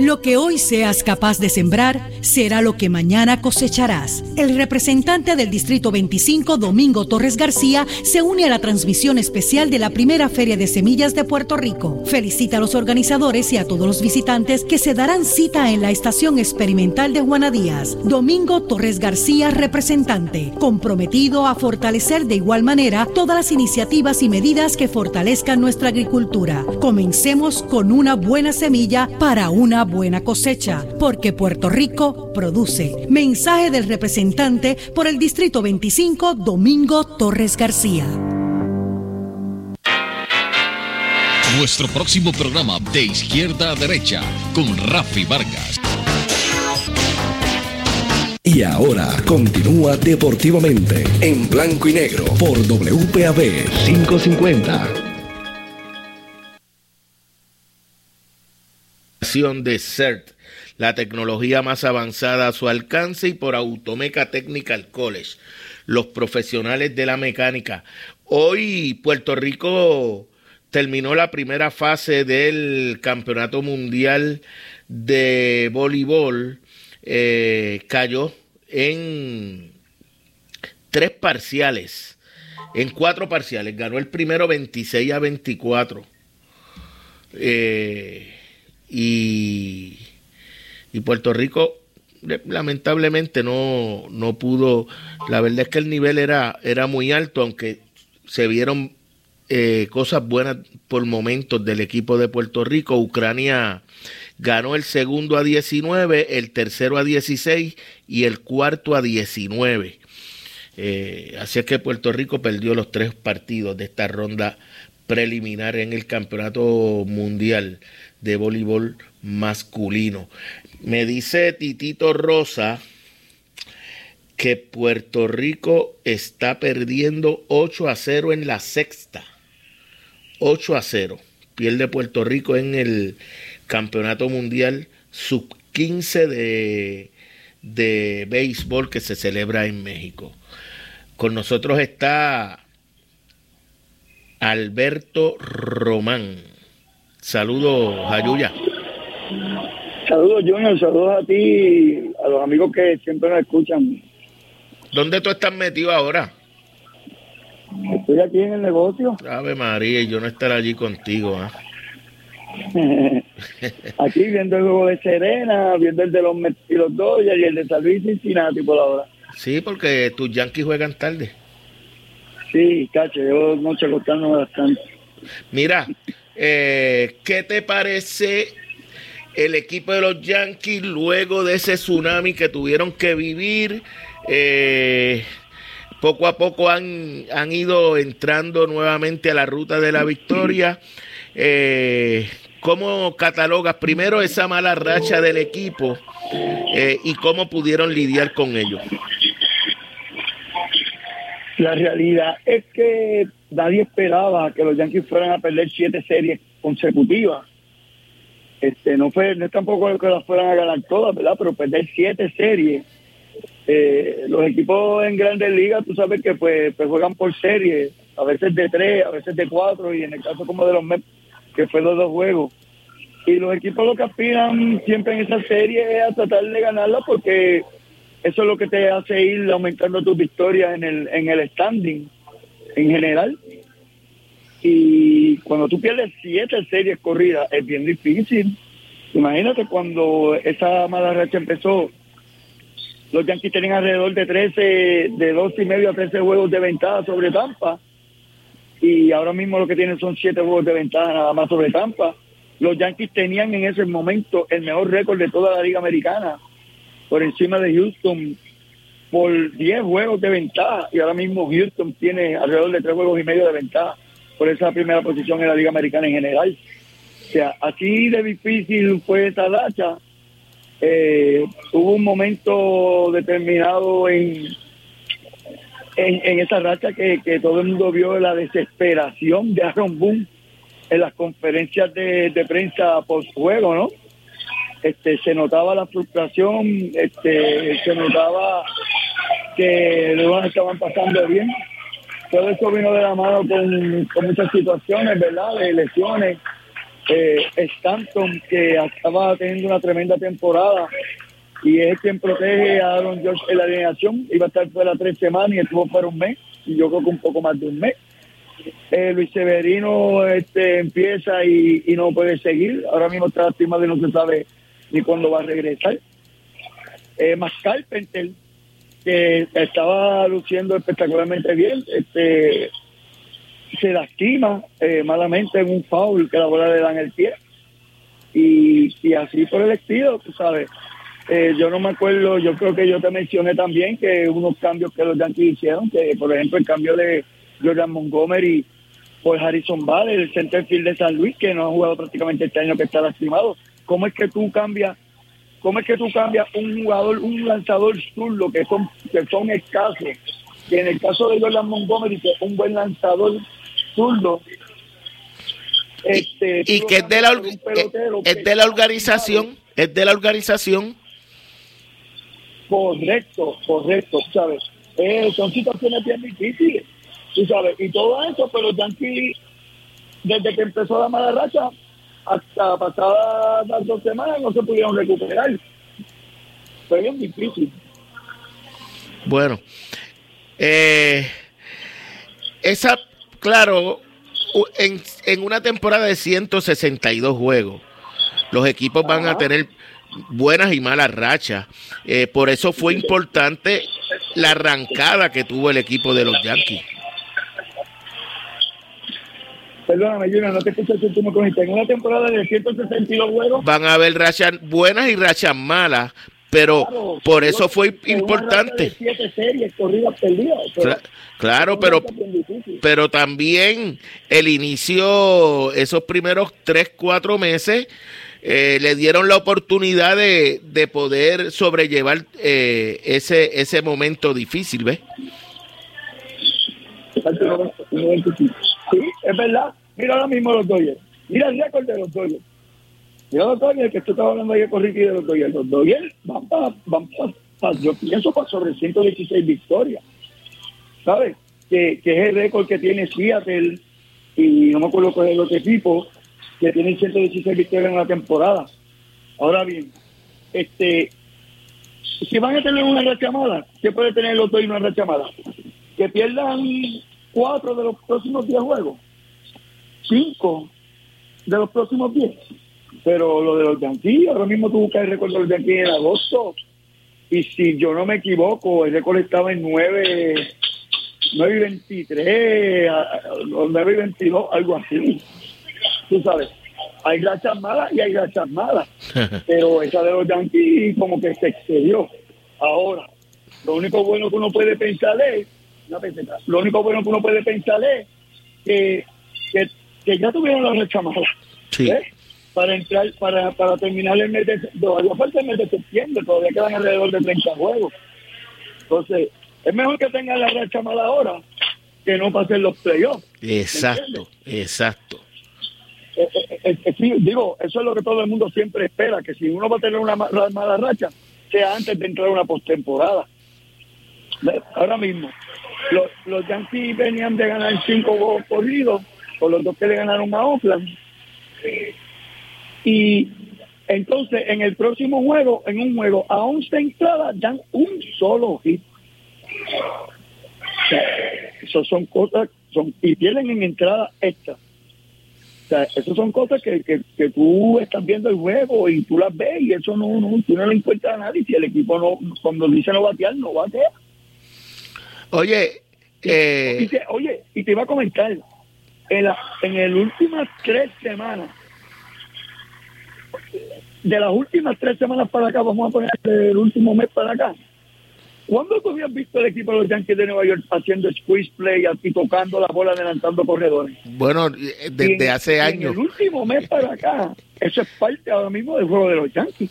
Lo que hoy seas capaz de sembrar será lo que mañana cosecharás. El representante del Distrito 25, Domingo Torres García, se une a la transmisión especial de la primera Feria de Semillas de Puerto Rico. Felicita a los organizadores y a todos los visitantes que se darán cita en la Estación Experimental de Juana Díaz. Domingo Torres García, representante, comprometido a fortalecer de igual manera todas las iniciativas y medidas que fortalezcan nuestra agricultura. Comencemos con una buena semilla para una buena cosecha, porque Puerto Rico produce. Mensaje del representante por el Distrito 25, Domingo Torres García. Nuestro próximo programa de izquierda a derecha con Rafi Vargas. Y ahora continúa deportivamente en blanco y negro por WPAB 550. De CERT, la tecnología más avanzada a su alcance y por Automeca Technical College, los profesionales de la mecánica. Hoy Puerto Rico terminó la primera fase del Campeonato Mundial de Voleibol, eh, cayó en tres parciales, en cuatro parciales, ganó el primero 26 a 24. Eh, y, Puerto Rico lamentablemente no, no pudo, la verdad es que el nivel era, era muy alto, aunque se vieron eh, cosas buenas por momentos del equipo de Puerto Rico. Ucrania ganó el segundo a 19, el tercero a 16 y el cuarto a 19. Eh, así es que Puerto Rico perdió los tres partidos de esta ronda preliminar en el Campeonato Mundial de voleibol masculino. Me dice Titito Rosa que Puerto Rico está perdiendo 8 a 0 en la sexta. 8 a 0. Pierde Puerto Rico en el Campeonato Mundial Sub 15 de, de béisbol que se celebra en México. Con nosotros está Alberto Román. Saludos, Ayuya. Saludos, Junior. Saludos a ti, a los amigos que siempre nos escuchan. ¿Dónde tú estás metido ahora? Estoy aquí en el negocio. Ave María, y yo no estar allí contigo. ¿ah? aquí viendo el juego de Serena, viendo el de los y los Dodgers y el de San Luis Cincinnati por ahora. Sí, porque tus Yankees juegan tarde. Sí, cacho, yo noche costando bastante. Mira, eh, ¿Qué te parece el equipo de los Yankees luego de ese tsunami que tuvieron que vivir? Eh, poco a poco han, han, ido entrando nuevamente a la ruta de la victoria. Eh, ¿Cómo catalogas primero esa mala racha del equipo y cómo pudieron lidiar con ello? La realidad es que nadie esperaba que los Yankees fueran a perder siete series consecutivas. Este, no fue, no es tampoco que las fueran a ganar todas, ¿verdad? Pero perder siete series. Eh, los equipos en grandes ligas, tú sabes que pues, pues, juegan por series, a veces de tres, a veces de cuatro, y en el caso como de los Mets, que fue los dos juegos. Y los equipos lo que aspiran siempre en esa serie es a tratar de ganarla porque eso es lo que te hace ir aumentando tus victorias en el, en el standing en general. Y cuando tú pierdes siete series corridas es bien difícil. Imagínate cuando esa mala racha empezó, los Yankees tenían alrededor de 13, de dos y medio a 13 juegos de ventaja sobre Tampa. Y ahora mismo lo que tienen son siete juegos de ventaja nada más sobre Tampa. Los Yankees tenían en ese momento el mejor récord de toda la liga americana, por encima de Houston, por 10 juegos de ventaja y ahora mismo Houston tiene alrededor de 3 juegos y medio de ventaja por esa primera posición en la Liga Americana en general. O sea, así de difícil fue esa racha. Eh, hubo un momento determinado en, en, esa racha que, que, todo el mundo vio la desesperación de Aaron Boone en las conferencias de, de prensa post juego, ¿no? Este, se notaba la frustración, este, se notaba que estaban pasando bien. Todo eso vino de la mano con, muchas situaciones, ¿verdad? De lesiones. Eh, Stanton, que estaba teniendo una tremenda temporada, y es quien protege a Aaron George en la alineación. Iba a estar fuera tres semanas y estuvo fuera un mes, y yo creo que un poco más de un mes. Eh, Luis Severino este, empieza y, no puede seguir. Ahora mismo está lastimado y no se sabe ni cuándo va a regresar. Eh, que estaba luciendo espectacularmente bien, este, se lastima eh, malamente en un foul que la bola le da en el pie. Y, y así por el estilo, tú sabes. Eh, yo no me acuerdo, yo creo que yo te mencioné también que unos cambios que los Yankees hicieron, que por ejemplo el cambio de Jordan Montgomery por Harrison Vale, el centerfield de San Luis, que no ha jugado prácticamente este año que está lastimado. ¿Cómo es que tú cambias, cómo es que tú cambias un jugador, un lanzador zurdo que son, que son escasos? Que en el caso de Jordan Montgomery, que es un buen lanzador zurdo, este, y, que es de la, es de la organización, es de la organización Correcto, correcto, ¿sabes? Eh, son situaciones bien difíciles, ¿tú sabes? Y todo eso, pero los Yankees, desde que empezó la mala racha, hasta pasadas las dos semanas, no se pudieron recuperar. Fue bien difícil. Bueno, eh, esa, claro, en, en una temporada de 162 juegos, los equipos van a tener buenas y malas rachas. Eh, por eso fue importante la arrancada que tuvo el equipo de los Yankees. Perdóname, Junior, no te escuché el último comité. En una temporada de 162 juegos. Van a haber rachas buenas y rachas malas, pero por eso fue importante. series corridas perdidas, claro, pero, pero también el inicio, esos primeros 3, 4 meses eh, le dieron la oportunidad de, de poder sobrellevar eh, ese, ese momento difícil, ¿ves? Sí, es verdad. Mira ahora mismo los Dodgers. Mira el récord de los Dodgers. Mira los Dodgers, que tú estabas hablando ayer con Ricky de los Dodgers. Los Dodgers van para, van para, yo pienso para sobre 116 victorias. ¿Sabes? Que, que es el récord que tiene Seattle y no me acuerdo cuál es el otro equipo que tienen 116 victorias en la temporada. Ahora bien, este, si van a tener una racha mala, ¿qué puede tener los dos y una racha mala? Que pierdan cuatro de los próximos 10 juegos, cinco de los próximos 10. Pero lo de los Yankees, ahora mismo tú buscas el récord de los en agosto, y si yo no me equivoco, el récord estaba en 9, 9 y 23, 9 y 22, algo así tú sabes, hay rachas malas y hay rachas malas, pero esa de los Yankees como que se excedió. Ahora, lo único bueno que uno puede pensar es, lo único bueno que uno puede pensar es que, que, ya tuvieron la racha mala. ¿eh? Para entrar, para, para terminar el mes de, falta el mes de septiembre, todavía quedan alrededor de 30 juegos. Entonces, es mejor que tengan la racha mala ahora que no pasen los playoffs. Exacto, exacto. Eh, eh, eh, digo, eso es lo que todo el mundo siempre espera, que si uno va a tener una mala racha, sea antes de entrar a una postemporada. Ahora mismo, los, los Yankees venían de ganar cinco juegos corridos, por los dos que le ganaron a Oakland. Y entonces, en el próximo juego, en un juego a 11 entradas, dan un solo hit. eso son cosas, son y pierden en entrada esta sea, esas son cosas que, que, tú estás viendo el juego y tú las ves y eso no, no, tú no le encuentras a nadie. Si el equipo no, cuando dice no batear, no batea. Oye, eh... oye, y te iba a comentar, en, la, en las últimas tres semanas, de las últimas tres semanas para acá, vamos a poner el último mes para acá, ¿Cuándo tú habías visto el equipo de los Yankees de Nueva York haciendo squeeze play y tocando la bola, adelantando corredores? Bueno, eh, desde hace años. En el último mes para acá, eso es parte ahora mismo del juego de los Yankees.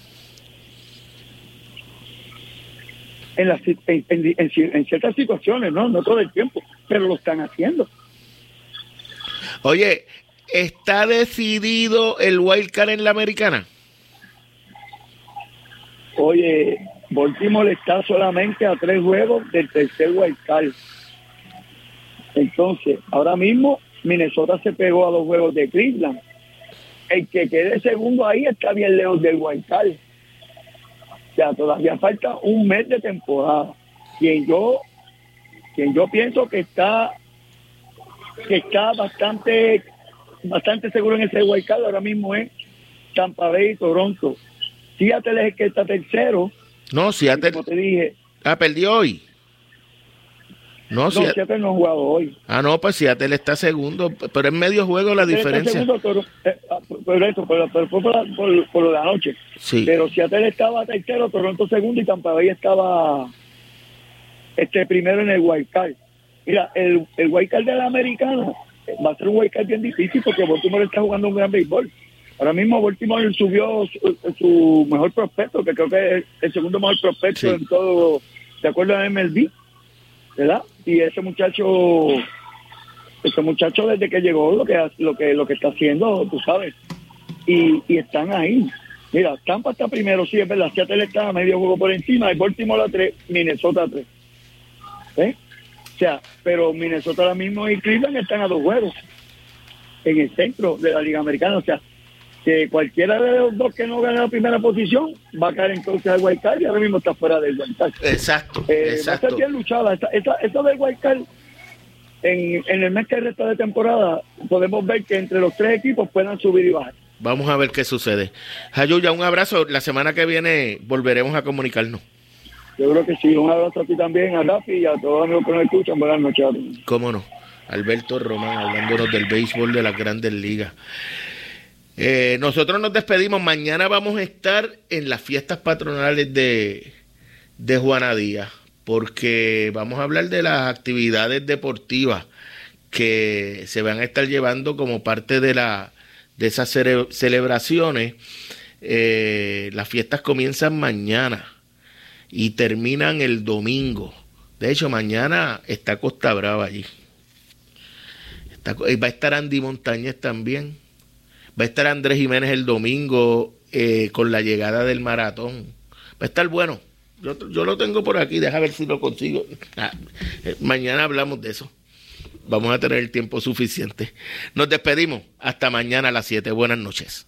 en, las, en, ciertas situaciones, ¿no? No todo el tiempo, pero lo están haciendo. Oye, ¿está decidido el wild card en la americana? Oye, Baltimore está solamente a tres juegos del tercer wild card. Entonces, ahora mismo Minnesota se pegó a los juegos de Cleveland. El que quede segundo ahí está bien lejos del wild card. O sea, todavía falta un mes de temporada. Quien yo, quien yo pienso que está, que está bastante, bastante seguro en ese wild card ahora mismo es Tampa Bay y Toronto. Seattle es el que está tercero. No, Seattle. Como te dije. Ah, perdió hoy. No, no Seattle, no ha jugado hoy. Ah, no, pues Seattle está segundo, pero en medio juego la diferencia. Segundo, pero, eh, ah, por eso, pero, fue por, por, lo de anoche. Sí. Pero Seattle estaba tercero, Toronto segundo y Tampa Bay estaba este primero en el wild card. Mira, el, el wild card de la americana va a ser un wild card bien difícil porque Baltimore está jugando un gran béisbol. Ahora mismo Baltimore subió su, mejor prospecto, que creo que es el segundo mejor prospecto en todo, de acuerdo a MLB, ¿verdad? Y ese muchacho, ese muchacho desde que llegó lo que lo que lo que está haciendo, tú sabes, y, y están ahí. Mira, Tampa está primero, sí, es verdad, Seattle está a medio juego por encima, y Baltimore a tres, Minnesota a tres. ¿Eh? O sea, pero Minnesota ahora mismo y Cleveland están a dos juegos en el centro de la Liga Americana. O sea, que cualquiera de los dos que no gane la primera posición va a caer entonces al Card y ahora mismo está fuera del Card. Exacto, eh, exacto. Va a ser bien luchada. Esta, esta, del Card en, en el mes que resta de temporada podemos ver que entre los tres equipos puedan subir y bajar. Vamos a ver qué sucede. Jayuya, un abrazo. La semana que viene volveremos a comunicarnos. Yo creo que sí. Un abrazo a también, a Rafi y a todos los amigos que nos escuchan. Buenas noches. Cómo no. Alberto Román, hablándonos del béisbol de las grandes ligas. Eh, nosotros nos despedimos. Mañana vamos a estar en las fiestas patronales de, de Juana Díaz, porque vamos a hablar de las actividades deportivas que se van a estar llevando como parte de, la, de esas celebraciones. Eh, las fiestas comienzan mañana y terminan el domingo. De hecho, mañana está Costa Brava allí. va a estar Andy Montañez también. Va a estar Andrés Jiménez el domingo eh, con la llegada del maratón. Va a estar bueno. Yo, lo tengo por aquí, deja ver si lo consigo. Ah, eh, mañana hablamos de eso. Vamos a tener el tiempo suficiente. Nos despedimos. Hasta mañana a las 7. Buenas noches.